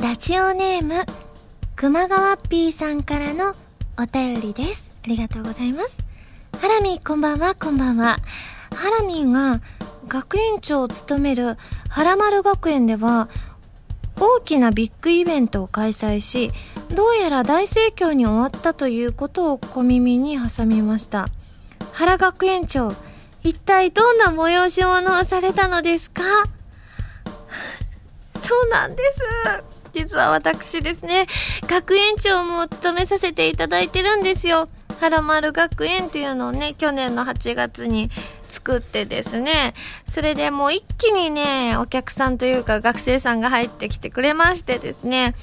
ラジオネーム、熊川ピーさんからのお便りです。ありがとうございます。ハラミこんばんは、こんばんは。ハラミーが学園長を務めるハラマル学園では、大きなビッグイベントを開催し、どうやら大盛況に終わったということを小耳に挟みました。原学園長、一体どんな催し物をされたのですか？そうなんです。実は私ですね、学園長も務めさせていただいてるんですよ。はらまる学園っていうのをね、去年の8月に作ってですね、それでもう一気にね、お客さんというか学生さんが入ってきてくれましてですね、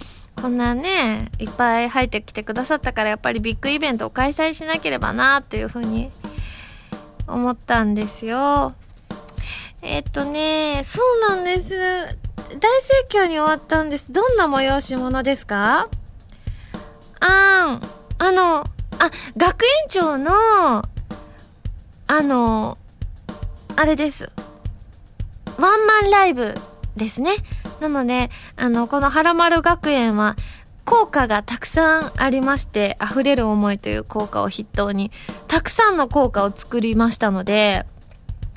こんなね、いっぱい入ってきてくださったからやっぱりビッグイベントを開催しなければなっていうふうに思ったんですよ。えっとね、そうなんです。大盛況に終わったんです。どんな催し物ですか？あー、あの、あ、学園長の、あの、あれです。ワンマンライブですね。なので、あの、このはらまる学園は、効果がたくさんありまして、溢れる思いという効果を筆頭に、たくさんの効果を作りましたので、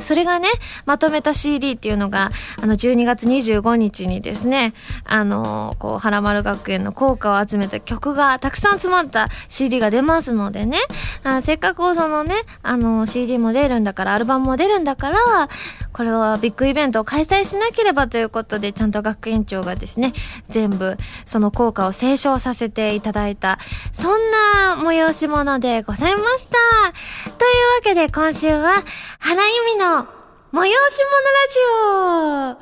それがね、まとめた CD っていうのが、あの、12月25日にですね、あのこう、原丸学園の効果を集めた曲がたくさん詰まった CD が出ますのでね、あせっかくそのね、あの CD も出るんだから、アルバムも出るんだから、これはビッグイベントを開催しなければということで、ちゃんと学園長がですね、全部その効果を斉唱させていただいた、そんな催し物でございました。というわけで今週は、原由美の催し物ラジ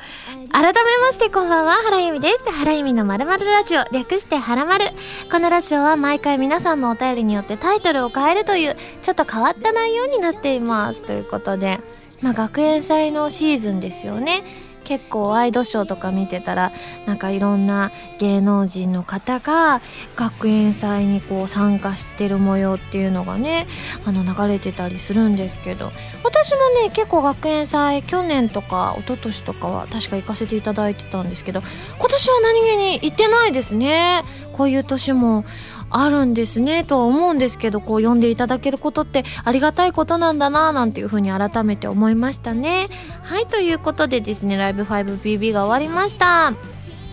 オ改めましてこんばんは、原由美です。原由美のまるまるラジオ、略してはらまる。このラジオは毎回皆さんのお便りによってタイトルを変えるという、ちょっと変わった内容になっています。ということで、まあ学園祭のシーズンですよね。結構ワイドショーとか見てたらなんかいろんな芸能人の方が学園祭にこう参加してる模様っていうのがねあの流れてたりするんですけど私もね結構学園祭去年とか一昨年とかは確か行かせていただいてたんですけど今年は何気に行ってないですねこういう年もあるんですねとは思うんですけどこう読んでいただけることってありがたいことなんだななんていうふうに改めて思いましたね。はいということでですねライブ 5BB が終わりました。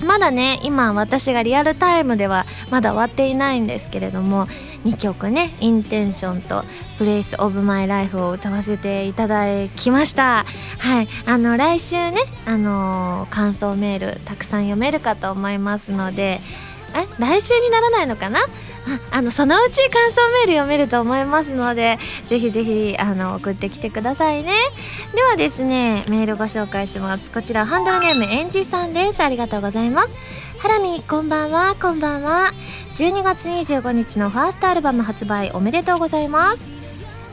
まだね今私がリアルタイムではまだ終わっていないんですけれども2曲ね「インテンション」と「プレイスオブマイライフを歌わせていただきました。はいあの来週ねあのー感想メールたくさん読めるかと思いますのでえ来週にならないのかな？あのそのうち感想メール読めると思いますのでぜひぜひあの送ってきてくださいね。ではですねメールご紹介します。こちらハンドルネームエンジさんです。ありがとうございます。ハラミこんばんは。こんばんは。12月25日のファーストアルバム発売おめでとうございます。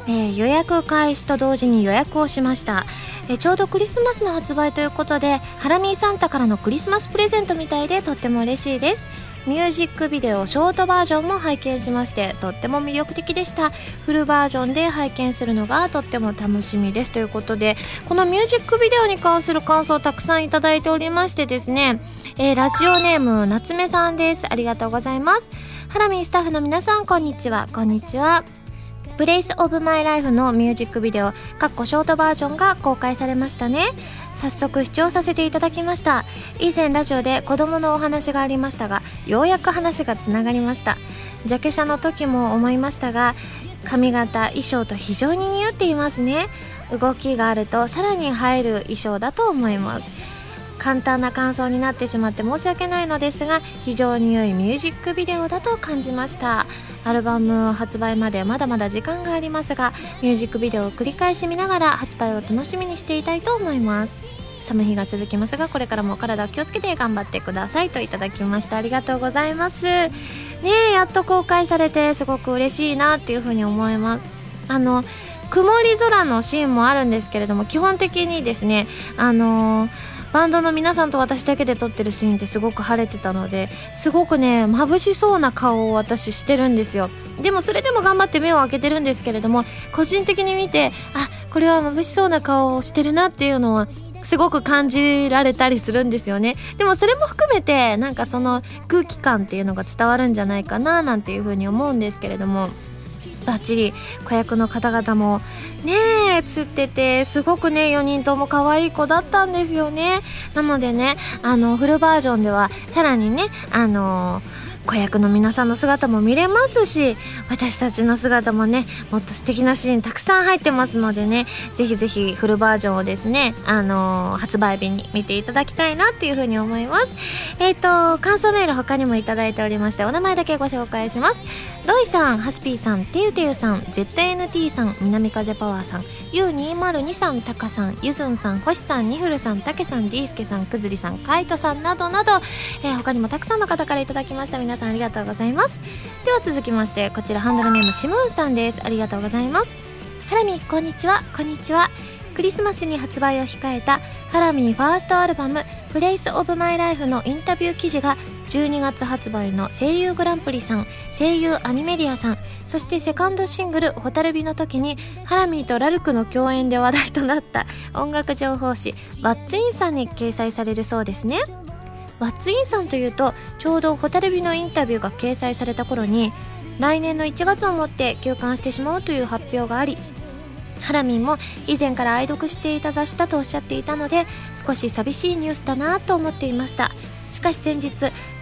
えー予約開始と同時に予約をしました、えちょうどクリスマスの発売ということでハラミーサンタからのクリスマスプレゼントみたいでとっても嬉しいです。ミュージックビデオショートバージョンも拝見しましてとっても魅力的でした。フルバージョンで拝見するのがとっても楽しみです。ということでこのミュージックビデオに関する感想をたくさんいただいておりましてですね、えーラジオネーム夏目さんです。ありがとうございます。ハラミースタッフの皆さんこんにちは。こんにちは。プレイスオブマイライフのミュージックビデオかっこショートバージョンが公開されましたね。早速視聴させていただきました。以前ラジオで子供のお話がありましたがようやく話がつながりました。ジャケ写の時も思いましたが髪型衣装と非常に似合っていますね。動きがあるとさらに映える衣装だと思います。簡単な感想になってしまって申し訳ないのですが非常に良いミュージックビデオだと感じました。アルバム発売までまだまだ時間がありますがミュージックビデオを繰り返し見ながら発売を楽しみにしていたいと思います。寒い日が続きますがこれからも体を気をつけて頑張ってくださいといただきました。ありがとうございます。ねやっと公開されてすごく嬉しいなっていうふうに思います。あの曇り空のシーンもあるんですけれども基本的にですねあのバンドの皆さんと私だけで撮ってるシーンってすごく晴れてたのですごくね眩しそうな顔を私してるんですよ。でもそれでも頑張って目を開けてるんですけれども個人的に見てあこれは眩しそうな顔をしてるなっていうのはすごく感じられたりするんですよね。でもそれも含めてなんかその空気感っていうのが伝わるんじゃないかななんていうふうに思うんですけれども。バッチリ子役の方々もねえ釣っててすごくね4人とも可愛い子だったんですよね。なのでねあのフルバージョンではさらにねあのー子役の皆さんの姿も見れますし私たちの姿もねもっと素敵なシーンたくさん入ってますのでねぜひぜひフルバージョンをですねあのー、発売日に見ていただきたいなっていうふうに思います。えっ、ー、と感想メール他にもいただいておりましてお名前だけご紹介します。ロイさんハスピーさんてゆてゆさん ZNT さん南風パワーさん U202 さんタカさんゆずんさん星さんニフルさんたけさんディースケさんくずりさんカイトさんなどなど、えー、他にもたくさんの方からいただきました皆さんありがとうございます。では続きましてこちらハンドルネームシムーンさんです。ありがとうございます。ハラミこんにちは。こんにちは。クリスマスに発売を控えたハラミファーストアルバム「プレイスオブマイライフのインタビュー記事が12月発売の声優グランプリさん声優アニメリアさんそしてセカンドシングル「蛍火」の時にハラミーとラルクの共演で話題となった音楽情報誌「ワッツインさんに掲載されるそうですね。ワッツインさんというとちょうど蛍火のインタビューが掲載された頃に来年の1月をもって休刊してしまうという発表がありハラミンも以前から愛読していた雑誌だとおっしゃっていたので少し寂しいニュースだなと思っていました。しかし先日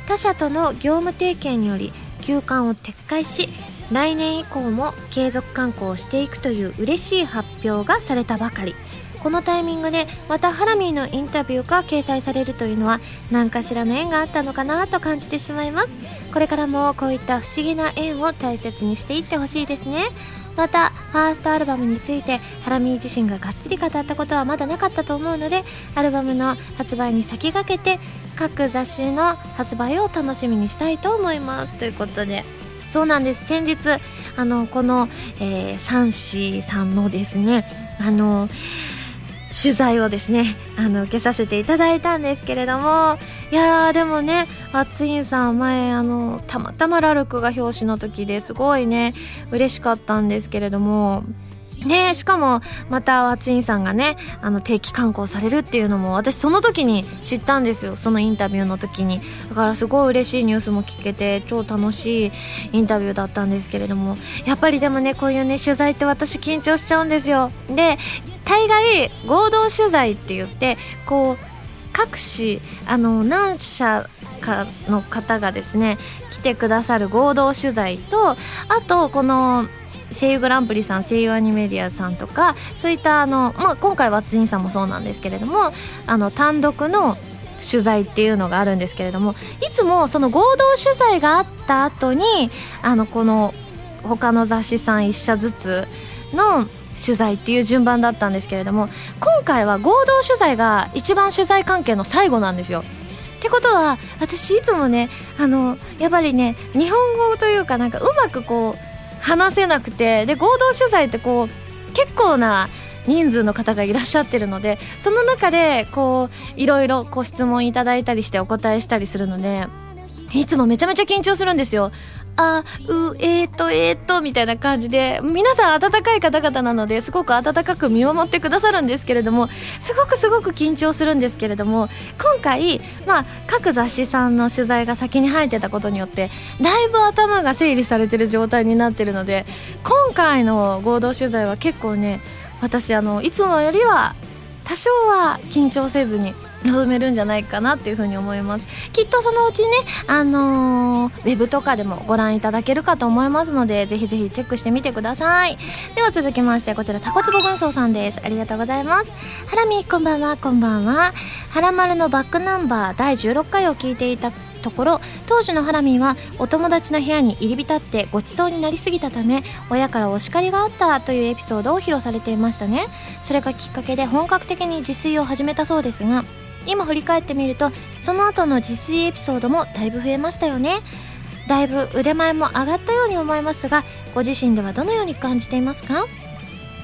他社との業務提携により休刊を撤回し来年以降も継続刊行をしていくという嬉しい発表がされたばかり。このタイミングでまたハラミーのインタビューが掲載されるというのは何かしらの縁があったのかなと感じてしまいます。これからもこういった不思議な縁を大切にしていってほしいですね。またファーストアルバムについてハラミー自身ががっつり語ったことはまだなかったと思うのでアルバムの発売に先駆けて各雑誌の発売を楽しみにしたいと思います。ということでそうなんです。先日あのこの、えー、サンシーさんのですねあの取材をですねあの受けさせていただいたんですけれどもいやーでもねワッツインさん前あのたまたまラルクが表紙の時ですごいね嬉しかったんですけれどもねしかもまたワッツインさんがねあの定期刊行されるっていうのも私その時に知ったんですよ。そのインタビューの時に。だからすごい嬉しいニュースも聞けて超楽しいインタビューだったんですけれども。やっぱりでもねこういうね取材って私緊張しちゃうんですよ。で大概合同取材って言ってこう各紙あの何社かの方がですね来てくださる合同取材とあとこの声優グランプリさん声優アニメディアさんとかそういったあの、まあ、今回はツインさんもそうなんですけれどもあの単独の取材っていうのがあるんですけれどもいつもその合同取材があった後にあのこの他の雑誌さん1社ずつの取材っていう順番だったんですけれども今回は合同取材が一番取材関係の最後なんですよ。ってことは私いつもねあのやっぱりね日本語というかなんかうまくこう話せなくてで合同取材ってこう結構な人数の方がいらっしゃってるのでその中でこういろいろご質問いただいたりしてお答えしたりするのでいつもめちゃめちゃ緊張するんですよ。あ、う、えーと、えーと、みたいな感じで、皆さん温かい方々なので、すごく温かく見守ってくださるんですけれども、すごくすごく緊張するんですけれども、今回、まあ、各雑誌さんの取材が先に入ってたことによって、だいぶ頭が整理されてる状態になってるので、今回の合同取材は結構ね、私、あの、いつもよりは、多少は緊張せずに望めるんじゃないかなっていうふうに思います。きっとそのうちねあのー、ウェブとかでもご覧いただけるかと思いますのでぜひぜひチェックしてみてください。では続きましてこちらタコツボ軍曹さんです。ありがとうございます。ハラミこんばんは。こんばんは。ハラマルのバックナンバー第16回を聞いていたところ当時のハラミーはお友達の部屋に入り浸ってごちそうになりすぎたため親からお叱りがあったというエピソードを披露されていましたね。それがきっかけで本格的に自炊を始めたそうですが今振り返ってみるとその後の自炊エピソードもだいぶ増えましたよね。だいぶ腕前も上がったように思いますがご自身ではどのように感じていますか？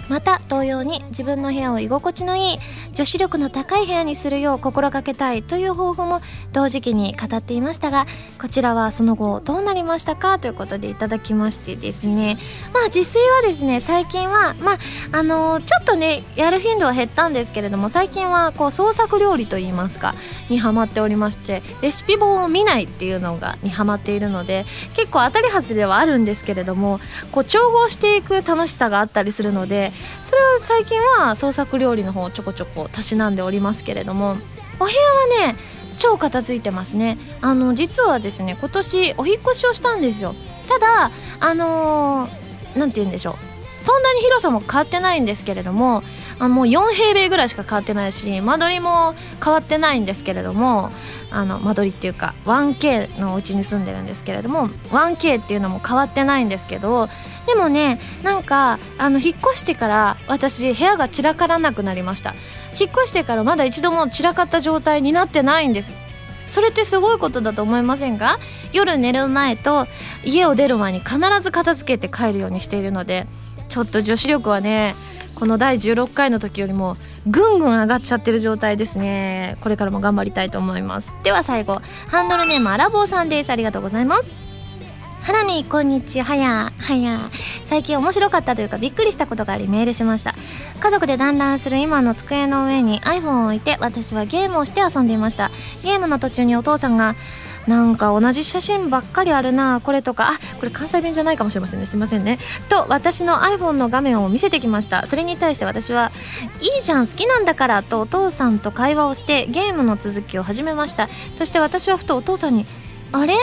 また同様に自分の部屋を居心地のいい女子力の高い部屋にするよう心がけたいという抱負も同時期に語っていましたがこちらはその後どうなりましたかということでいただきましてですね。まあ自炊はですね最近はまああのー、ちょっとねやる頻度は減ったんですけれども最近はこう創作料理といいますかにハマっておりましてレシピ本を見ないっていうのがにハマっているので結構当たり外れはあるんですけれどもこう調合していく楽しさがあったりするのでそれは最近は創作料理の方ちょこちょこたしなんでおりますけれどもお部屋はね超片付いてますね。あの実はですね今年お引越しをしたんですよ。ただあの何、ー、て言うんでしょう。そんなに広さも変わってないんですけれどもあもう4平米ぐらいしか変わってないし間取りも変わってないんですけれどもあの間取りっていうか 1K のお家に住んでるんですけれども 1K っていうのも変わってないんですけどでもねなんかあの引っ越してから私部屋が散らからなくなりました。引っ越してからまだ一度も散らかった状態になってないんです。それってすごいことだと思いませんか夜寝る前と家を出る前に必ず片付けて帰るようにしているのでちょっと女子力はねこの第16回の時よりもぐんぐん上がっちゃってる状態ですね。これからも頑張りたいと思います。では最後ハンドルネームアラボーさんです。ありがとうございます。ハラミこんにちは。やはや最近面白かったというかびっくりしたことがありメールしました。家族で団らんする今の机の上に iPhone を置いて私はゲームをして遊んでいました。ゲームの途中にお父さんがなんか同じ写真ばっかりあるなこれとかあこれ関西弁じゃないかもしれませんね。すいませんね。と私の iPhone の画面を見せてきました。それに対して私はいいじゃん好きなんだからとお父さんと会話をしてゲームの続きを始めました。そして私はふとお父さんにあれ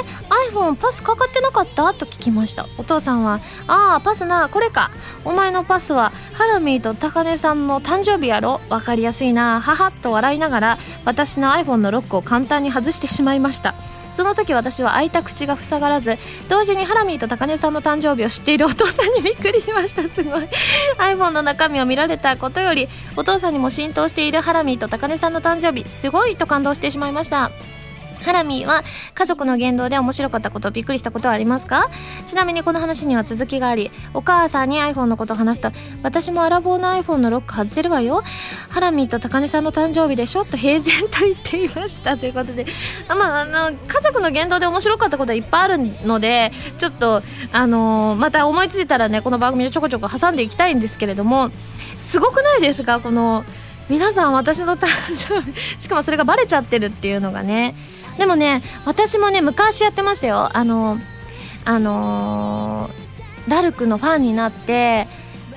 ？iPhone パスかかってなかった？と聞きました。お父さんは「ああパスなこれか。お前のパスはハラミーと高根さんの誕生日やろ？分かりやすいな。ははと笑いながら私の iPhone のロックを簡単に外してしまいました。その時私は開いた口が塞がらず同時にハラミーと高根さんの誕生日を知っているお父さんにびっくりしました。すごい。iPhone の中身を見られたことよりお父さんにも浸透しているハラミーと高根さんの誕生日。すごいと感動してしまいました。ハラミは家族の言動で面白かったことびっくりしたことはありますか？ちなみにこの話には続きがありお母さんに iPhone のことを話すと私もアラボーの iPhone のロック外せるわよ。ハラミと高根さんの誕生日でしょ？と平然と言っていましたということであ、まあ、あの家族の言動で面白かったことはいっぱいあるのでちょっとあの、また思いついたらねこの番組をちょこちょこ挟んでいきたいんですけれどもすごくないですか？この皆さん私の誕生日しかもそれがバレちゃってるっていうのがね。でもね私もね昔やってましたよ。あのあのー、ラルクのファンになって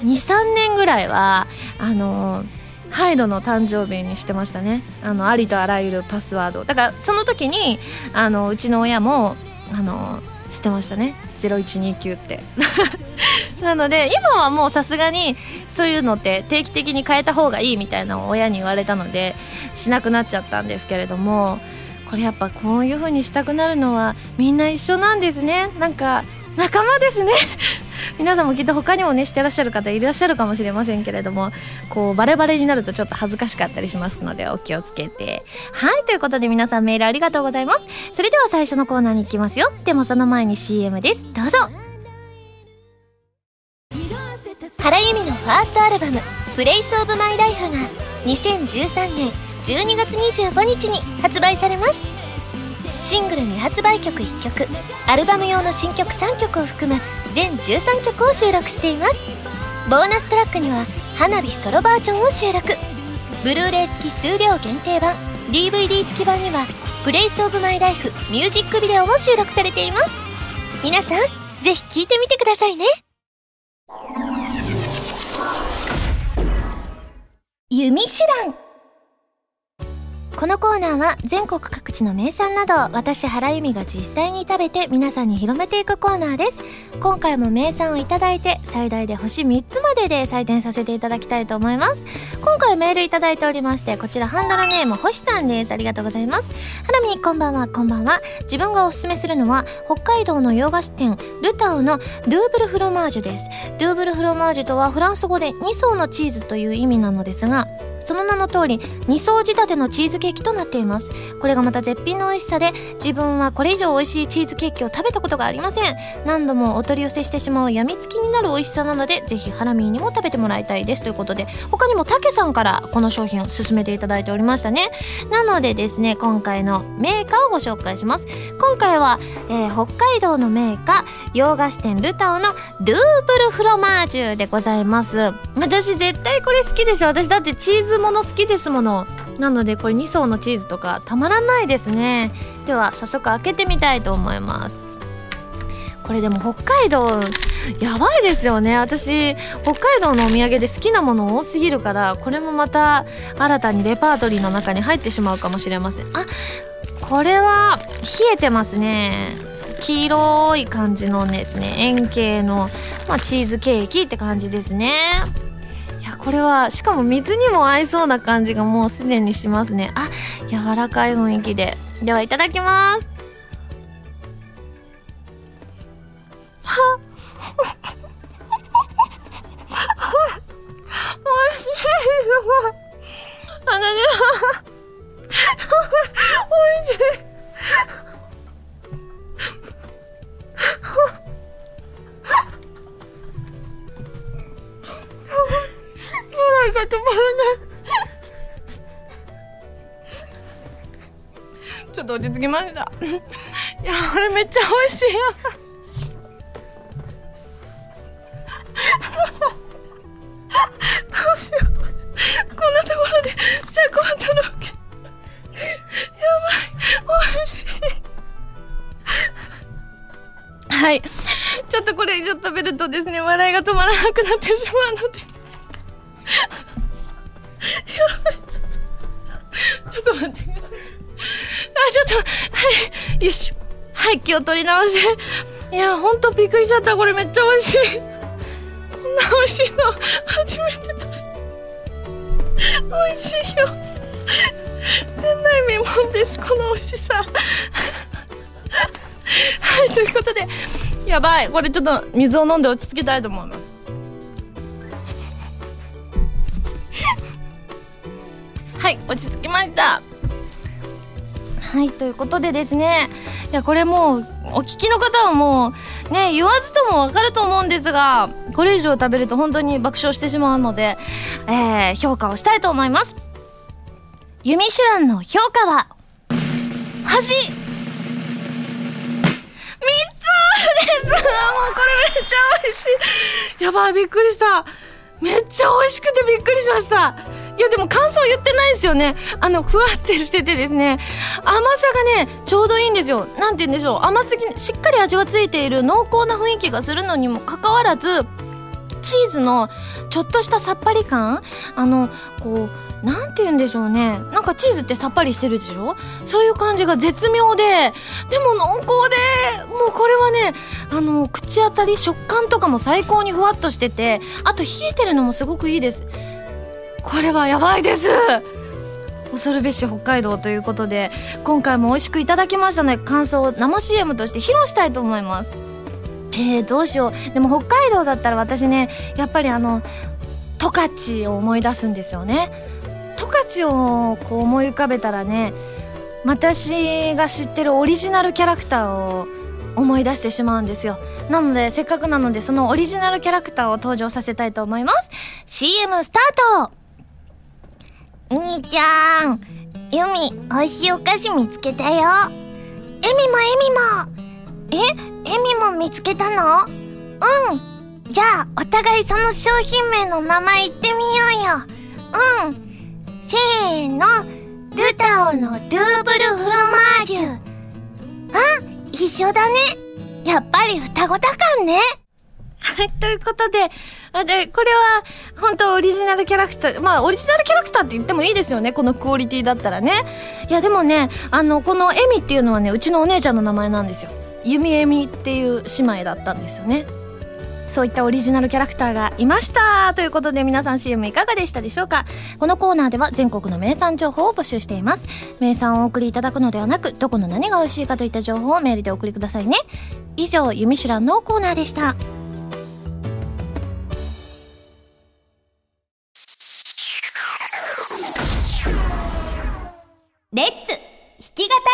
23年ぐらいはあのー、ハイドの誕生日にしてましたね。あのありとあらゆるパスワード。だからその時にあのうちの親もあの知ってましたね。0129って。なので今はもうさすがにそういうのって定期的に変えた方がいいみたいなのを親に言われたのでしなくなっちゃったんですけれどもこれやっぱこういう風にしたくなるのはみんな一緒なんですね。なんか仲間ですね。皆さんもきっと他にもねしてらっしゃる方いらっしゃるかもしれませんけれどもこうバレバレになるとちょっと恥ずかしかったりしますのでお気をつけて。はいということで皆さんメールありがとうございます。それでは最初のコーナーに行きますよ。でもその前に CM です。どうぞ。原由美のファーストアルバム「プレイスオブマイライフが2013年12月25日に発売されます。シングル未発売曲1曲アルバム用の新曲3曲を含む全13曲を収録しています。ボーナストラックには花火ソロバージョンを収録。ブルーレイ付き数量限定版 DVD 付き版には「Place of my life ミュージックビデオも収録されています。皆さんぜひ聴いてみてくださいね。弓手段。このコーナーは全国各地の名産など私原由実が実際に食べて皆さんに広めていくコーナーです。今回も名産をいただいて最大で星3つまでで採点させていただきたいと思います。今回メールいただいておりましてこちらハンドルネーム星さんです。ありがとうございます。原美こんばんはこんばんは。自分がおすすめするのは北海道の洋菓子店ルタオのドゥーブルフロマージュです。ドゥーブルフロマージュとはフランス語で2層のチーズという意味なのですがその名の通り2層仕立てのチーズケーキとなっています。これがまた絶品の美味しさで自分はこれ以上美味しいチーズケーキを食べたことがありません。何度もお取り寄せしてしまうやみつきになる美味しさなのでぜひハラミーにも食べてもらいたいですということで他にもたけさんからこの商品を勧めていただいておりましたね。なのでですね今回のメーカーをご紹介します。今回は、えー、北海道のメーカー洋菓子店ルタオのドゥーブルフロマージュでございます。私絶対これ好きですよ。私だってチーズもの好きですもの。なのでこれ2層のチーズとかたまらないですね。では早速開けてみたいと思います。これでも北海道やばいですよね。私北海道のお土産で好きなもの多すぎるからこれもまた新たにレパートリーの中に入ってしまうかもしれません。あこれは冷えてますね。黄色い感じのですね円形の、まあ、チーズケーキって感じですね。やこれはしかも水にも合いそうな感じがもうすでにしますね。あ柔らかい雰囲気で。ではいただきます。はっ。おいしい。すごい。あのねち着きました。いやこれめっちゃ美味しいや どうしようどうしよう。こんなところで尺を取るわけやばい美味しい。はい。ちょっとこれ以上食べるとですね。笑いが止まらなくなってしまうので。気を取り直して。いやほんとびっくりしちゃった。これめっちゃ美味しい。こんな美味しいの初めて食べ美味しいよ。前代未聞ですこの美味しさ。はいということで。やばい。これちょっと水を飲んで落ち着きたいと思います。はいということでですねいやこれもうお聞きの方はもうね言わずともわかると思うんですがこれ以上食べると本当に爆笑してしまうので、えー、評価をしたいと思います。ユミシュランの評価は端3つです。もうこれめっちゃ美味しい。やばいびっくりした。めっちゃ美味しくてびっくりしました。いやでも感想言ってないですよね。あのふわってしててですね。甘さがねちょうどいいんですよ。なんて言うんでしょう。甘すぎしっかり味はついている濃厚な雰囲気がするのにもかかわらずチーズのちょっとしたさっぱり感。あのこうなんて言うんでしょうね。なんかチーズってさっぱりしてるでしょ。そういう感じが絶妙ででも濃厚でもうこれはねあの口当たり食感とかも最高にふわっとしててあと冷えてるのもすごくいいです。これはやばいです。恐るべし北海道ということで今回も美味しくいただきましたので感想を生 CM として披露したいと思います。えー、どうしよう。でも北海道だったら私ねやっぱりあの十勝を思い出すんですよね。十勝をこう思い浮かべたらね私が知ってるオリジナルキャラクターを思い出してしまうんですよ。なのでせっかくなのでそのオリジナルキャラクターを登場させたいと思います。CM スタート兄ちゃん、ユミ、美味しいお菓子見つけたよ。エミもエミも。え、エミも見つけたの？うん。じゃあ、お互いその商品名の名前言ってみようよ。うん。せーの、ルタオのドゥーブルフロマージュ。あ、一緒だね。やっぱり双子だかんね。はい、ということで、で、これは、本当オリジナルキャラクター、まあ、オリジナルキャラクターって言ってもいいですよね、このクオリティだったらね。いや、でもね、あの、このエミっていうのはね、うちのお姉ちゃんの名前なんですよ。ユミエミっていう姉妹だったんですよね。そういったオリジナルキャラクターがいましたということで皆さん CM いかがでしたでしょうか？このコーナーでは全国の名産情報を募集しています名産をお送りいただくのではなくどこの何が美味しいかといった情報をメールでお送りくださいね以上「ユミシュラン」のコーナーでした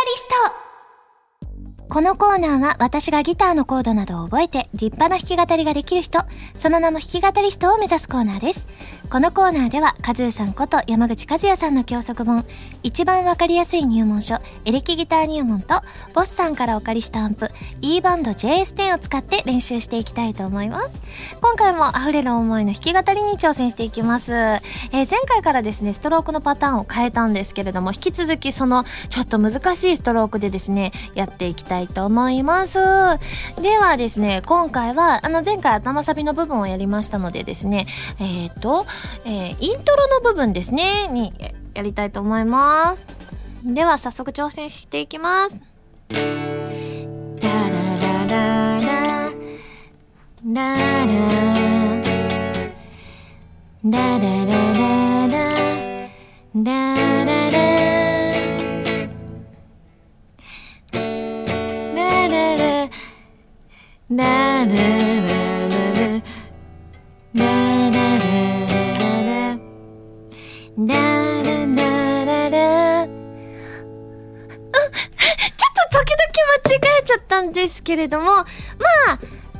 リストこのコーナーは私がギターのコードなどを覚えて立派な弾き語りができる人、その名も弾き語り人を目指すコーナーです。このコーナーでは、カズーさんこと山口和也さんの教則本、一番わかりやすい入門書、エレキギター入門と、ボスさんからお借りしたアンプ、E バンド JS10 を使って練習していきたいと思います。今回も溢れる思いの弾き語りに挑戦していきます。えー、前回からですね、ストロークのパターンを変えたんですけれども、引き続きそのちょっと難しいストロークでですね、やっていきたいと思います。ではですね、今回は、あの前回頭サビの部分をやりましたのでですね、えっ、ー、と、えー、イントロの部分ですね、にやりたいと思います。では早速挑戦していきます。ララララララララえちゃったんですけれども、まあ、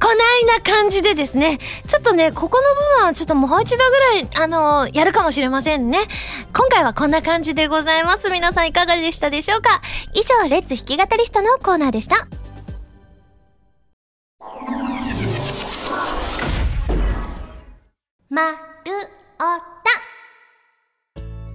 こないな感じでですね、ちょっとね、ここの部分はちょっともう一度ぐらい、あのー、やるかもしれませんね。今回はこんな感じでございます。皆さんいかがでしたでしょうか？以上、レッツ弾き語りストのコーナーでした。まるおた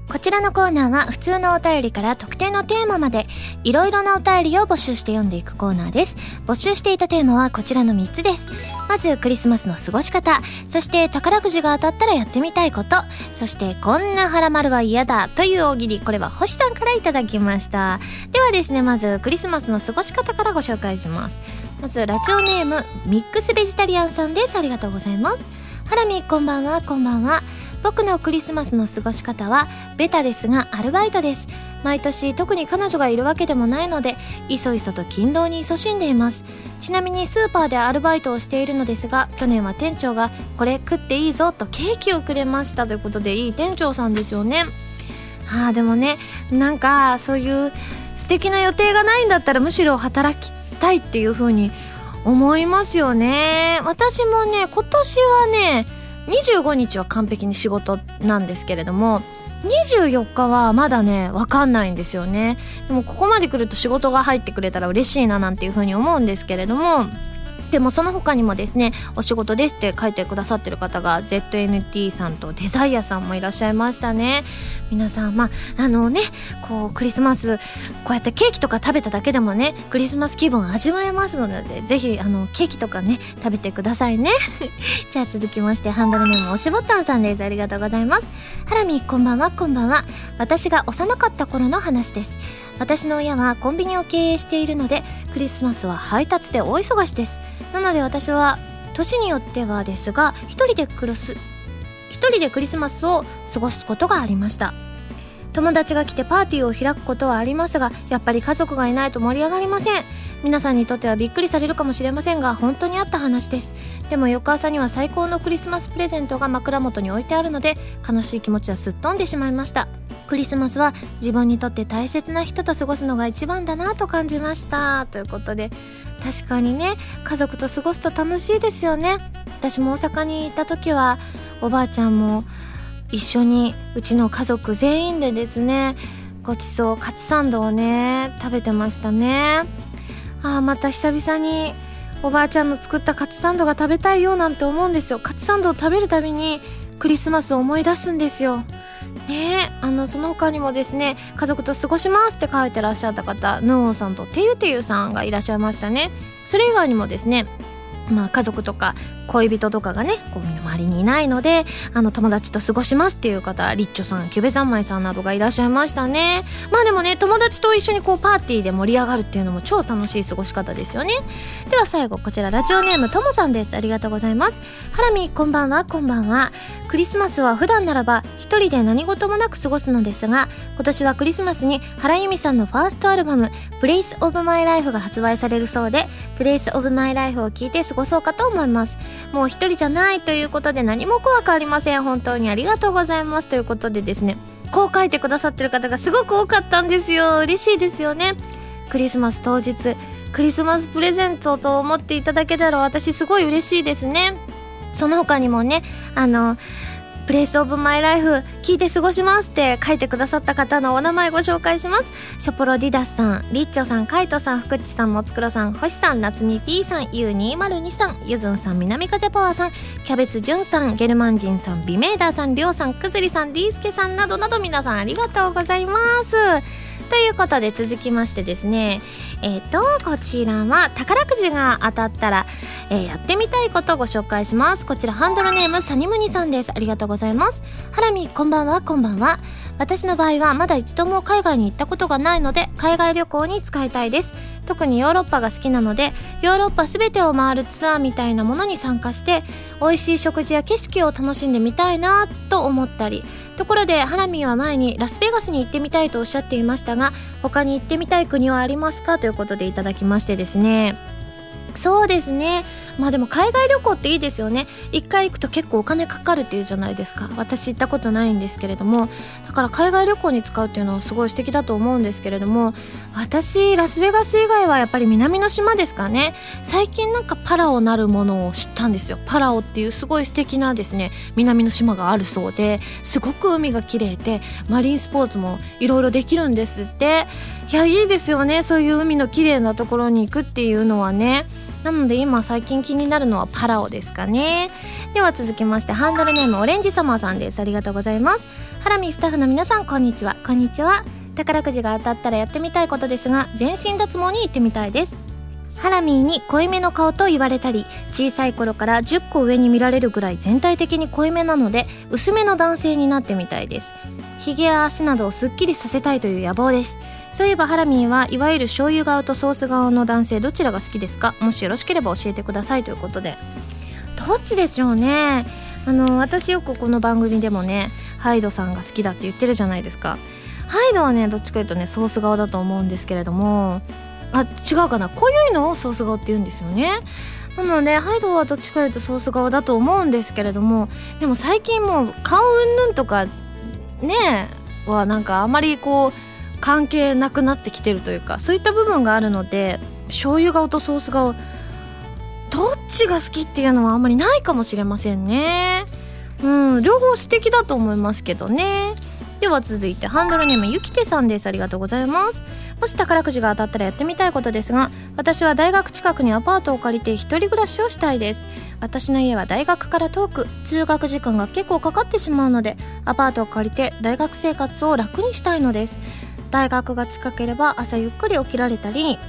こちらのコーナーは普通のお便りから特定のテーマまでいろいろなお便りを募集して読んでいくコーナーです。募集していたテーマはこちらの3つです。まずクリスマスの過ごし方、そして宝くじが当たったらやってみたいこと、そしてこんな腹丸は嫌だという大喜利、これは星さんからいただきました。ではですね、まずクリスマスの過ごし方からご紹介します。まずラジオネームミックスベジタリアンさんです。ありがとうございます。ハラミこんばんはこんばんは僕のクリスマスの過ごし方はベタですがアルバイトです。毎年特に彼女がいるわけでもないのでいそいそと勤労に勤しんでいます。ちなみにスーパーでアルバイトをしているのですが去年は店長がこれ食っていいぞとケーキをくれました。ということでいい店長さんですよね。ああでもねなんかそういう素敵な予定がないんだったらむしろ働きたいっていう風に思いますよね。私もね今年はね25日は完璧に仕事なんですけれども24日はまだね分かんないんですよね。でもここまで来ると仕事が入ってくれたら嬉しいななんていうふうに思うんですけれどもでもその他にもですねお仕事ですって書いてくださってる方が ZNT さんとデザイアさんもいらっしゃいましたね。皆さんまああのねこうクリスマスこうやってケーキとか食べただけでもねクリスマス気分味わえますのでぜひあのケーキとかね食べてくださいね。じゃあ続きましてハンドルネーム押しボタンさんです。ありがとうございます。ハラミこんばんはこんばんは。私が幼かった頃の話です。私の親はコンビニを経営しているのでクリスマスは配達で大忙しです。なので私は年によってはですが一人でクロス一人でクリスマスを過ごすことがありました。友達が来てパーティーを開くことはありますがやっぱり家族がいないと盛り上がりません。皆さんにとってはびっくりされるかもしれませんが本当にあった話です。でも翌朝には最高のクリスマスプレゼントが枕元に置いてあるので悲しい気持ちはすっ飛んでしまいました。クリスマスは自分にとって大切な人と過ごすのが一番だなと感じました。ということで確かにね家族と過ごすと楽しいですよね。私も大阪にいた時はおばあちゃんも一緒にうちの家族全員でですねごちそうカツサンドをね食べてましたね。ああまた久々におばあちゃんの作ったカツサンドが食べたいよなんて思うんですよ。カツサンドを食べるたびにクリスマスを思い出すんですよ。ねあのその他にもですね家族と過ごしますって書いてらっしゃった方ヌオンさんとてゆてゆさんがいらっしゃいましたね。それ以外にもですねまあ、家族とか恋人とかがねこう身の回りにいないのであの友達と過ごしますっていう方リッチョさんキュベ三昧さんなどがいらっしゃいましたね。まあでもね友達と一緒にこうパーティーで盛り上がるっていうのも超楽しい過ごし方ですよね。では最後こちらラジオネームともさんです。ありがとうございます。はらみーこんばんは。こんばんは。クリスマスは普段ならば一人で何事もなく過ごすのですが今年はクリスマスに原由実さんのファーストアルバム「Place of my life が発売されるそうで Place of my life を聞いて過ごそうかと思います。もう一人じゃないということで何も怖くありません。本当にありがとうございます。ということでですねこう書いてくださってる方がすごく多かったんですよ。嬉しいですよね。クリスマス当日クリスマスプレゼントと思っていただけたら私すごい嬉しいですね。その他にもねあのプレイスオブマイライフ聞いて過ごしますって書いてくださった方のお名前ご紹介します。ショポロディダスさんリッチョさんカイトさん福地さんもつくろさん星さん夏美 P さん U202 さんゆずんさん南風パワーさんキャベツじゅんさんゲルマンジンさんビメーダーさんりょうさんくずりさんディースケさんなどなど皆さんありがとうございます。ということで続きましてですねえっ、ー、とこちらは宝くじが当たったら、えー、やってみたいことをご紹介します。こちらハンドルネームサニムニさんです。ありがとうございます。ハラミこんばんはこんばんは。私の場合はまだ一度も海外に行ったことがないので海外旅行に使いたいです。特にヨーロッパが好きなのでヨーロッパ全てを回るツアーみたいなものに参加して美味しい食事や景色を楽しんでみたいなと思ったりところでハラミは前にラスベガスに行ってみたいとおっしゃっていましたが他に行ってみたい国はありますか？ということでいただきましてですね。そうですね。まあでも海外旅行っていいですよね。一回行くと結構お金かかるっていうじゃないですか。私行ったことないんですけれども。だから海外旅行に使うっていうのはすごい素敵だと思うんですけれども。私ラスベガス以外はやっぱり南の島ですかね。最近なんかパラオなるものを知ったんですよ。パラオっていうすごい素敵なですね南の島があるそうで。すごく海が綺麗でマリンスポーツもいろいろできるんですって。いやいいですよね。そういう海の綺麗なところに行くっていうのはね。なので今最近気になるのはパラオですかね。では続きましてハンドルネームオレンジサマーさんです。ありがとうございます。ハラミスタッフの皆さんこんにちは。こんにちは。宝くじが当たったらやってみたいことですが全身脱毛に行ってみたいです。ハラミーに濃いめの顔と言われたり小さい頃から10個上に見られるぐらい全体的に濃いめなので薄めの男性になってみたいです。ヒゲや足などをすっきりさせたいという野望です。そういえばハラミーはいわゆる醤油顔とソース顔の男性どちらが好きですか？もしよろしければ教えてくださいということで。どっちでしょうね。あの私よくこの番組でもねハイドさんが好きだって言ってるじゃないですか。ハイドはねどっちかというとねソース顔だと思うんですけれども。あ違うかな。こういうのをソース顔って言うんですよね。なのでハイドはどっちかというとソース顔だと思うんですけれども。でも最近もう顔うんぬんとかねはなんかあまりこう関係なくなってきてるというかそういった部分があるので醤油顔とソース顔どっちが好きっていうのはあんまりないかもしれませんね。うん両方素敵だと思いますけどね。では続いてハンドルネームゆきてさんです。ありがとうございます。もし宝くじが当たったらやってみたいことですが私は大学近くにアパートを借りて一人暮らしをしたいです。私の家は大学から遠く通学時間が結構かかってしまうのでアパートを借りて大学生活を楽にしたいのです。大学が近ければ朝ゆっくり起きられたり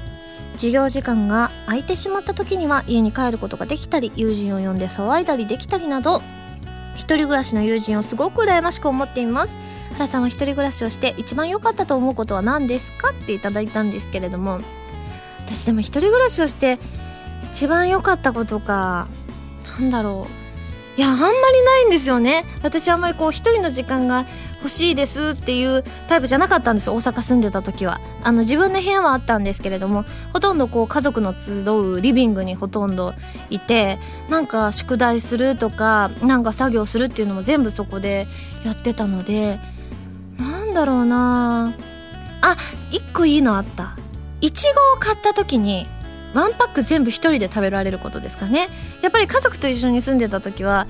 授業時間が空いてしまった時には家に帰ることができたり友人を呼んで騒いだりできたりなど一人暮らしの友人をすごく羨ましく思っています。原さんは一人暮らしをして一番良かったと思うことは何ですかっていただいたんですけれども私でも一人暮らしをして一番良かったことかなんだろう。いやあんまりないんですよね。私あんまりこう一人の時間が欲しいですっていうタイプじゃなかったんです大阪住んでた時は。あの自分の部屋はあったんですけれどもほとんどこう家族の集うリビングにほとんどいてなんか宿題するとかなんか作業するっていうのも全部そこでやってたのでなんだろうな。あ一個いいのあった。いちごを買った時にワンパック全部一人で食べられることですかね。やっぱり家族と一緒に住んでた時は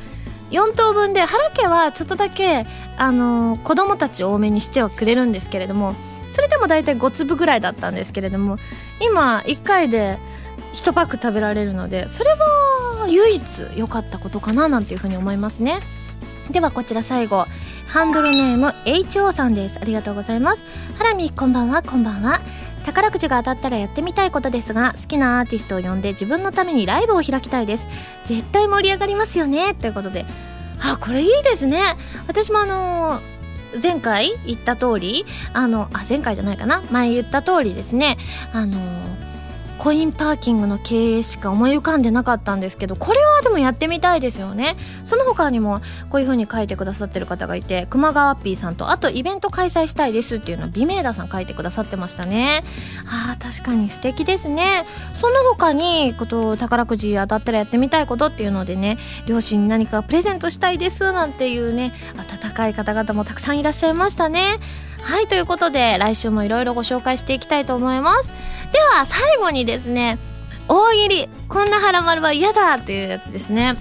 4等分で原家はちょっとだけ、あのー、子供たち多めにしてはくれるんですけれどもそれでも大体5粒ぐらいだったんですけれども今1回で1パック食べられるのでそれは唯一良かったことかななんていうふうに思いますね。ではこちら最後ハンドルネーム HO さんです。ありがとうございます。ハラミこんばんはこんばんは。宝くじが当たったらやってみたいことですが好きなアーティストを呼んで自分のためにライブを開きたいです。絶対盛り上がりますよね。ということで。あこれいいですね。私もあのー、前回言った通りあのあ前回じゃないかな。前言った通りですね。あのコインパーキングの経営しか思い浮かんでなかったんですけどこれはでもやってみたいですよね。その他にもこういう風に書いてくださってる方がいて熊川っぴーさんとあとイベント開催したいですっていうのを美明ダさん書いてくださってましたね。あー確かに素敵ですね。その他にこと宝くじ当たったらやってみたいことっていうのでね両親に何かプレゼントしたいですなんていうね温かい方々もたくさんいらっしゃいましたね。はいということで来週もいろいろご紹介していきたいと思います。では最後にですね大喜利こんなハラマルは嫌だっていうやつですね。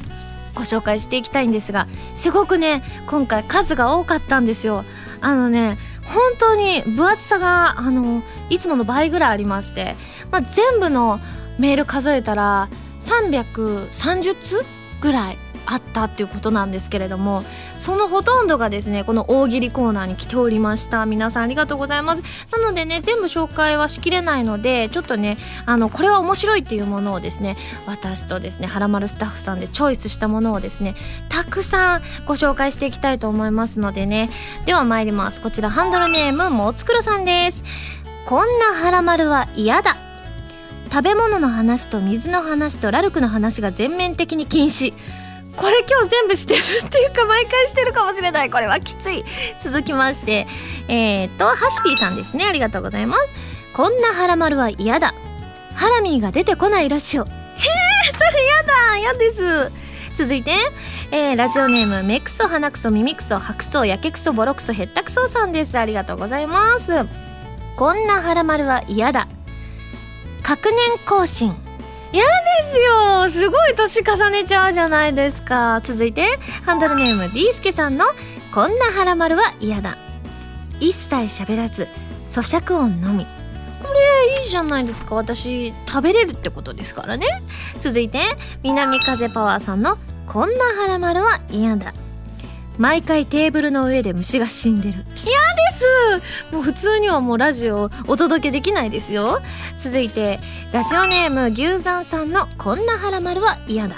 ご紹介していきたいんですがすごくね今回数が多かったんですよ。あのね本当に分厚さがあのいつもの倍ぐらいありまして、まあ、全部のメール数えたら330通ぐらいあったっていうことなんですけれどもそのほとんどがですねこの大喜利コーナーに来ておりました。皆さんありがとうございます。なのでね全部紹介はしきれないのでちょっとねあのこれは面白いっていうものをですね私とですねはらまるスタッフさんでチョイスしたものをですねたくさんご紹介していきたいと思いますのでね。では参ります。こちらハンドルネームもつくろさんです。こんなはらまるは嫌だ。食べ物の話と水の話とラルクの話が全面的に禁止。これ今日全部してるっていうか毎回してるかもしれない。これはきつい。続きましてえー、っとハシピーさんですね。ありがとうございます。こんなハラマルは嫌だ。ハラミーが出てこないラジオ。へえそれ嫌だ。嫌です。続いて、えー、ラジオネームメクソ鼻クソ耳クソハクソやけクソボロクソヘッタクソさんです。ありがとうございます。こんなハラマルは嫌だ。確年更新。嫌ですよ。すごい年重ねちゃうじゃないですか。続いてハンドルネーム D スケさんの「こんなハラマルは嫌だ」一切喋らず咀嚼音のみ。これいいじゃないですか。私食べれるってことですからね。続いて南風パワーさんの「こんなハラマルは嫌だ」毎回テーブルの上で虫が死んでる。嫌です。もう普通にはもうラジオお届けできないですよ。続いてラジオネーム牛山さんのこんなハラマルは嫌だ。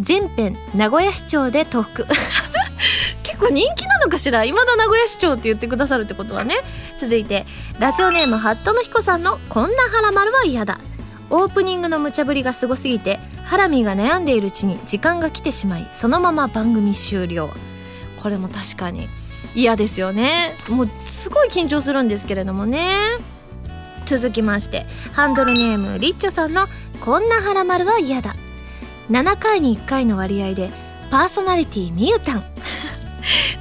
全編名古屋市長でトーク。結構人気なのかしら？未だ名古屋市長って言ってくださるってことはね。続いてラジオネームハットの彦さんのこんなハラマルは嫌だ。オープニングの無茶ぶりがすごすぎてハラミーが悩んでいるうちに時間が来てしまいそのまま番組終了これも確かに。嫌ですよね。もうすごい緊張するんですけれどもね。続きましてハンドルネームリッチョさんの「こんなハラマルは嫌だ」7回に1回の割合でパーソナリティみゆたん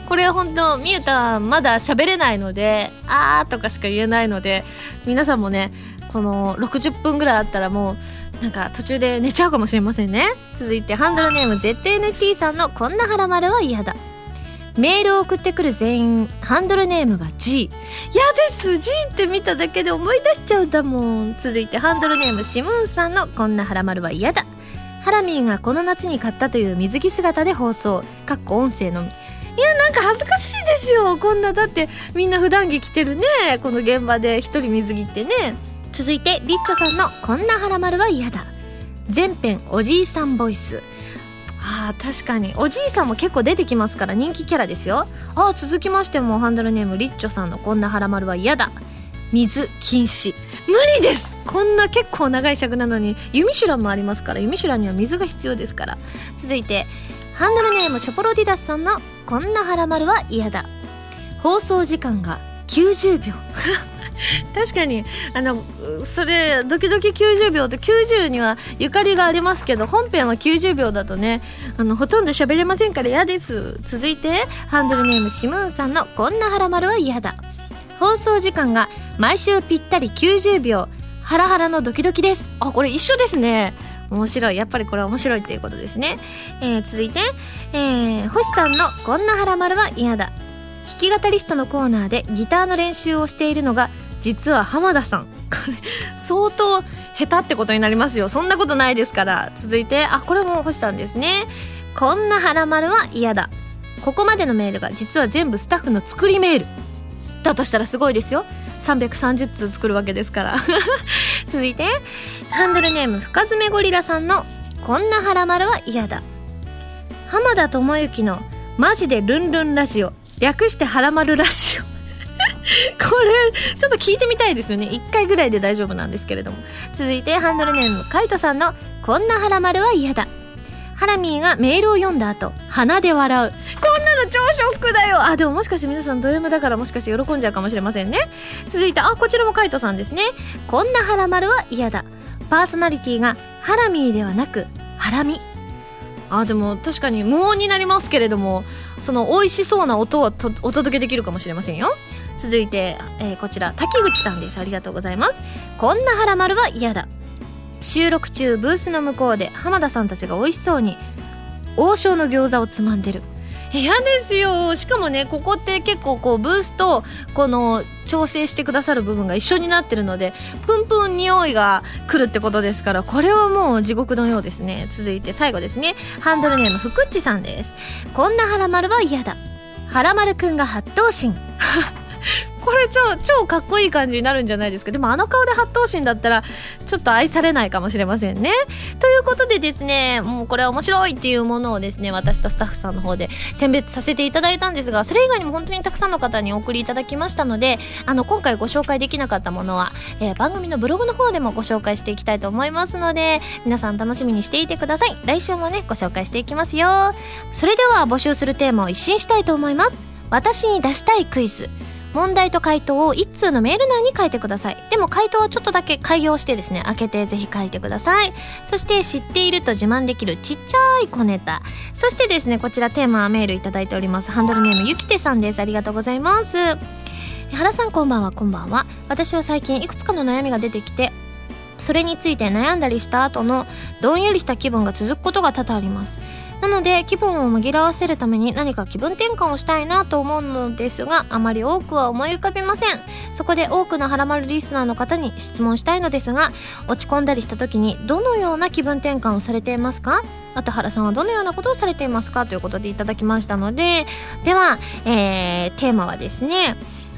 これは本当みゆたんまだ喋れないので「あー」とかしか言えないので皆さんもねこの60分ぐらいあったらもうなんか途中で寝ちゃうかもしれませんね。続いてハンドルネーム ZNT さんの「こんなハラマルは嫌だ」メールを送ってくる全員ハンドルネームが G 嫌です。G って見ただけで思い出しちゃうんだもん。続いてハンドルネームシムーンさんのこんなハラマルは嫌だハラミーがこの夏に買ったという水着姿で放送。かっこ音声のみ。いやなんか恥ずかしいですよ。こんなだってみんな普段着着てるね。この現場で一人水着ってね。続いてリッチョさんのこんなハラマルは嫌だ全編おじいさんボイスあ確かに。おじいさんも結構出てきますから人気キャラですよ。あ続きましてもハンドルネームリッチョさんのこんなハラマルは嫌だ。水禁止。無理です。こんな結構長い尺なのにユミシュラもありますからユミシュラには水が必要ですから。続いてハンドルネームショポロディダスさんのこんなハラマルは嫌だ。放送時間が90秒。確かに。あのそれドキドキ90秒と90にはゆかりがありますけど本編は90秒だとねあのほとんど喋れませんから嫌です。続いてハンドルネームシムーンさんの「こんなハラマルは嫌だ」放送時間が毎週ぴったり90秒ハラハラのドキドキです。あこれ一緒ですね。面白い。やっぱりこれは面白いっていうことですね、えー、続いて、えー、星さんの「こんなハラマルは嫌だ」弾き語りストのコーナーでギターの練習をしているのが実は浜田さん。これ相当下手ってことになりますよ。そんなことないですから。続いてあこれも星さんですね。こんなハラマルは嫌だ。ここまでのメールが実は全部スタッフの作りメール。だとしたらすごいですよ。330通作るわけですから。続いてハンドルネーム深爪ゴリラさんの「こんなハラマルは嫌だ」浜田智之の「マジでルンルンラジオ」略してハラマルラジオ。これちょっと聞いてみたいですよね。1回ぐらいで大丈夫なんですけれども。続いてハンドルネームカイトさんの「こんなハラマルは嫌だ」ハラミーがメールを読んだ後鼻で笑う。こんなの超ショックだよ。あでももしかして皆さんド M だからもしかして喜んじゃうかもしれませんね。続いてあこちらもカイトさんですね。こんなハラマルは嫌だ。パーソナリティがハラミーではなくハラミ。あでも確かに無音になりますけれどもその美味しそうな音はお届けできるかもしれませんよ。続いて、えーこちら滝口さんです。ありがとうございます。こんなハラマルは嫌だ。収録中ブースの向こうで浜田さんたちが美味しそうに王将の餃子をつまんでる。嫌ですよ。しかもねここって結構こうブースとこの調整してくださる部分が一緒になってるのでプンプン匂いが来るってことですからこれはもう地獄のようですね。続いて最後ですね。ハンドルネームふくっちさんです。こんなハラマルは嫌だ。ハラマルくんが八頭身 これ超超かっこいい感じになるんじゃないですか。でもあの顔で八頭身だったらちょっと愛されないかもしれませんね。ということでですねもうこれ面白いっていうものをですね私とスタッフさんの方で選別させていただいたんですがそれ以外にも本当にたくさんの方にお送りいただきましたのであの今回ご紹介できなかったものは、えー番組のブログの方でもご紹介していきたいと思いますので皆さん楽しみにしていてください。来週もねご紹介していきますよ。それでは募集するテーマを一新したいと思います。私に出したいクイズ。問題と回答を一通のメール内に書いてください。でも回答はちょっとだけ開業してですね開けてぜひ書いてください。そして知っていると自慢できるちっちゃい小ネタ。そしてですねこちらテーマメールいただいております。ハンドルネームゆきてさんです。ありがとうございます。原さんこんばんは。こんばんは。私は最近いくつかの悩みが出てきてそれについて悩んだりした後のどんよりした気分が続くことが多々あります。なので気分を紛らわせるために何か気分転換をしたいなと思うのですがあまり多くは思い浮かびません。そこで多くのハラマルリスナーの方に質問したいのですが落ち込んだりした時にどのような気分転換をされていますか？あと原さんはどのようなことをされていますかということでいただきましたのででは、えーテーマはですね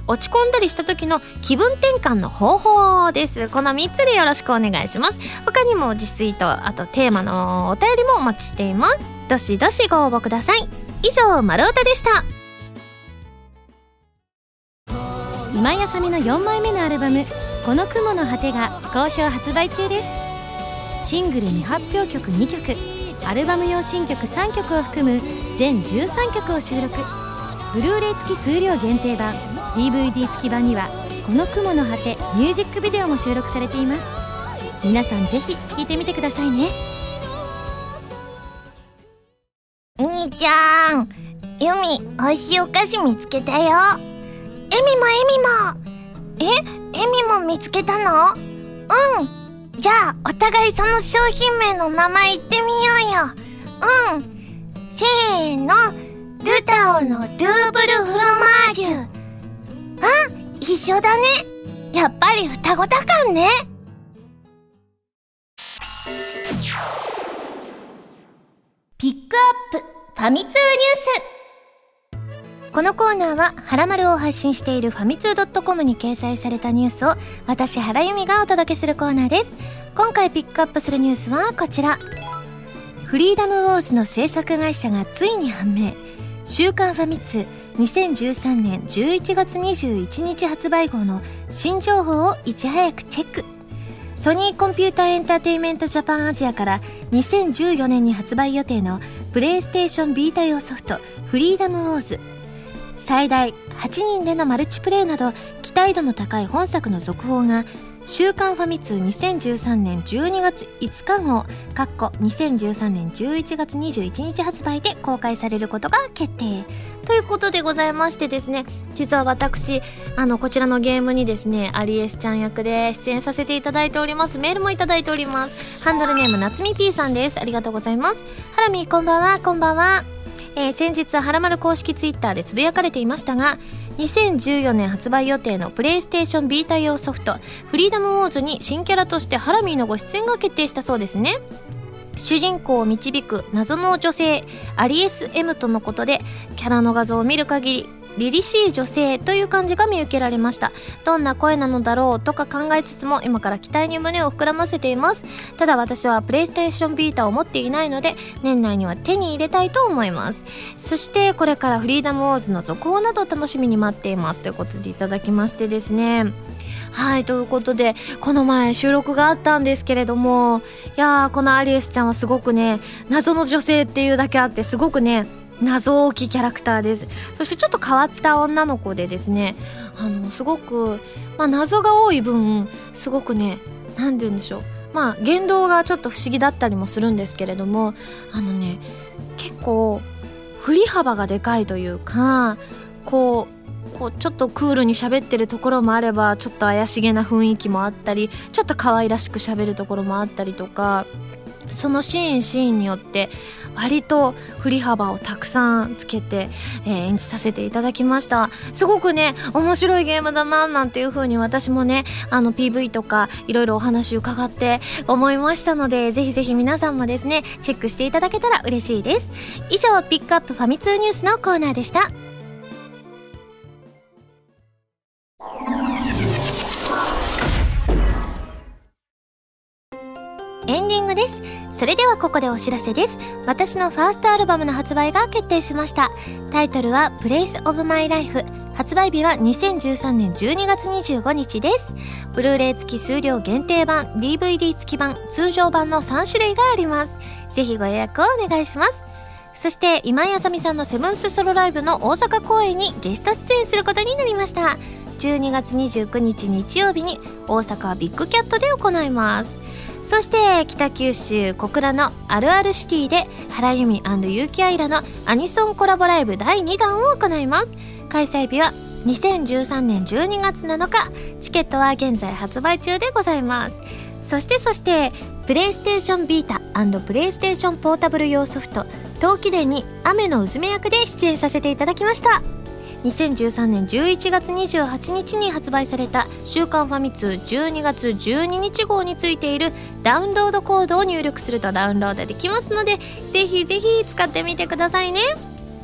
落ち込んだりした時の気分転換の方法です。この3つでよろしくお願いします。他にも自炊とあとテーマのお便りもお待ちしています。どしどしご応募ください。以上丸太でした。今やさみの4枚目のアルバム「この雲の果て」が好評発売中です。シングル未発表曲2曲アルバム用新曲3曲を含む全13曲を収録。ブルーレイ付き数量限定版 DVD 付き版には「この雲の果て」ミュージックビデオも収録されています。皆さんぜひ聴いてみてくださいね。兄ちゃん。ユミ美味しいお菓子見つけたよ。エミもエミも。えエミも見つけたの？うん。じゃあお互いその商品名の名前言ってみようよ。うん。せーの。ルタオのドゥーブルフロマージュ。あ一緒だね。やっぱり双子だかんね。ピックアップ。ファミ通ニュースこのコーナーは、ハラマルを配信しているファミツー .com に掲載されたニュースを、私、原由美がお届けするコーナーです。今回ピックアップするニュースはこちら。フリーダムウォーズの制作会社がついに判明。週刊ファミ通2013年11月21日発売号の新情報をいち早くチェック。ソニーコンピューターエンターテイメントジャパンアジアから2014年に発売予定のプレイステーションビータ用ソフトフリーダムウォーズ最大8人でのマルチプレイなど期待度の高い本作の続報が週刊ファミ通2013年12月5日号かっこ2013年11月21日発売で公開されることが決定。ということでございましてですね実は私あのこちらのゲームにですねアリエスちゃん役で出演させていただいております。メールもいただいております。ハンドルネームなつみ P さんです。ありがとうございます。ハラミこんばんは。こんばんは。えー先日はらまる公式ツイッターでつぶやかれていましたが2014年発売予定のプレイステーションビータ用ソフトフリーダムウォーズに新キャラとしてハラミーのご出演が決定したそうですね。主人公を導く謎の女性アリエス・エムとのことでキャラの画像を見る限り凛々しい女性という感じが見受けられました。どんな声なのだろうとか考えつつも今から期待に胸を膨らませています。ただ私はプレイステーションビータを持っていないので年内には手に入れたいと思います。そしてこれからフリーダムウォーズの続報など楽しみに待っています。ということでいただきましてですね。はいということでこの前収録があったんですけれどもいやーこのアリエスちゃんはすごくね謎の女性っていうだけあってすごくね謎多きキャラクターです。そしてちょっと変わった女の子でですねあのすごく、まあ、謎が多い分すごくね何て言うんでしょう。まあ言動がちょっと不思議だったりもするんですけれどもあのね結構振り幅がでかいというかこうこうちょっとクールに喋ってるところもあればちょっと怪しげな雰囲気もあったりちょっと可愛らしく喋るところもあったりとかそのシーンシーンによって割と振り幅をたくさんつけて、えー、演じさせていただきました。すごくね面白いゲームだななんていう風に私もねあの PV とかいろいろお話伺って思いましたのでぜひぜひ皆さんもですねチェックしていただけたら嬉しいです。以上ピックアップファミ通ニュースのコーナーでした。ンディングです。それではここでお知らせです。私のファーストアルバムの発売が決定しました。タイトルは Place of My Life 発売日は2013年12月25日です。ブルーレイ付き数量限定版 DVD 付き版通常版の3種類があります。ぜひご予約をお願いします。そして今井あさみさんのセブンスソロライブの大阪公演にゲスト出演することになりました。12月29日日曜日に大阪ビッグキャットで行います。そして北九州小倉のあるあるシティで原由美結城愛らのアニソンコラボライブ第2弾を行います。開催日は2013年12月7日。チケットは現在発売中でございます。そしてそしてプレイステーションビータプレイステーションポータブル用ソフト「陶器伝」に雨のうずめ役で出演させていただきました。2013年11月28日に発売された「週刊ファミ通」12月12日号についているダウンロードコードを入力するとダウンロードできますのでぜひぜひ使ってみてくださいね。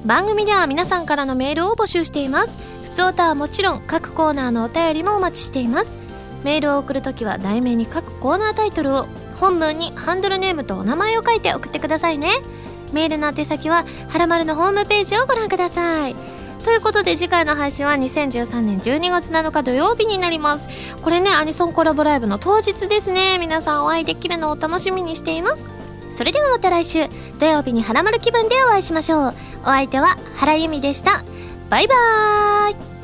番組では皆さんからのメールを募集しています。普通歌はもちろん各コーナーのお便りもお待ちしています。メールを送るときは題名に各コーナータイトルを本文にハンドルネームとお名前を書いて送ってくださいね。メールの宛先ははらまるのホームページをご覧ください。ということで次回の配信は2013年12月7日土曜日になります。これねアニソンコラボライブの当日ですね。皆さんお会いできるのを楽しみにしています。それではまた来週土曜日にハラマル気分でお会いしましょう。お相手は原由美でした。バイバーイ。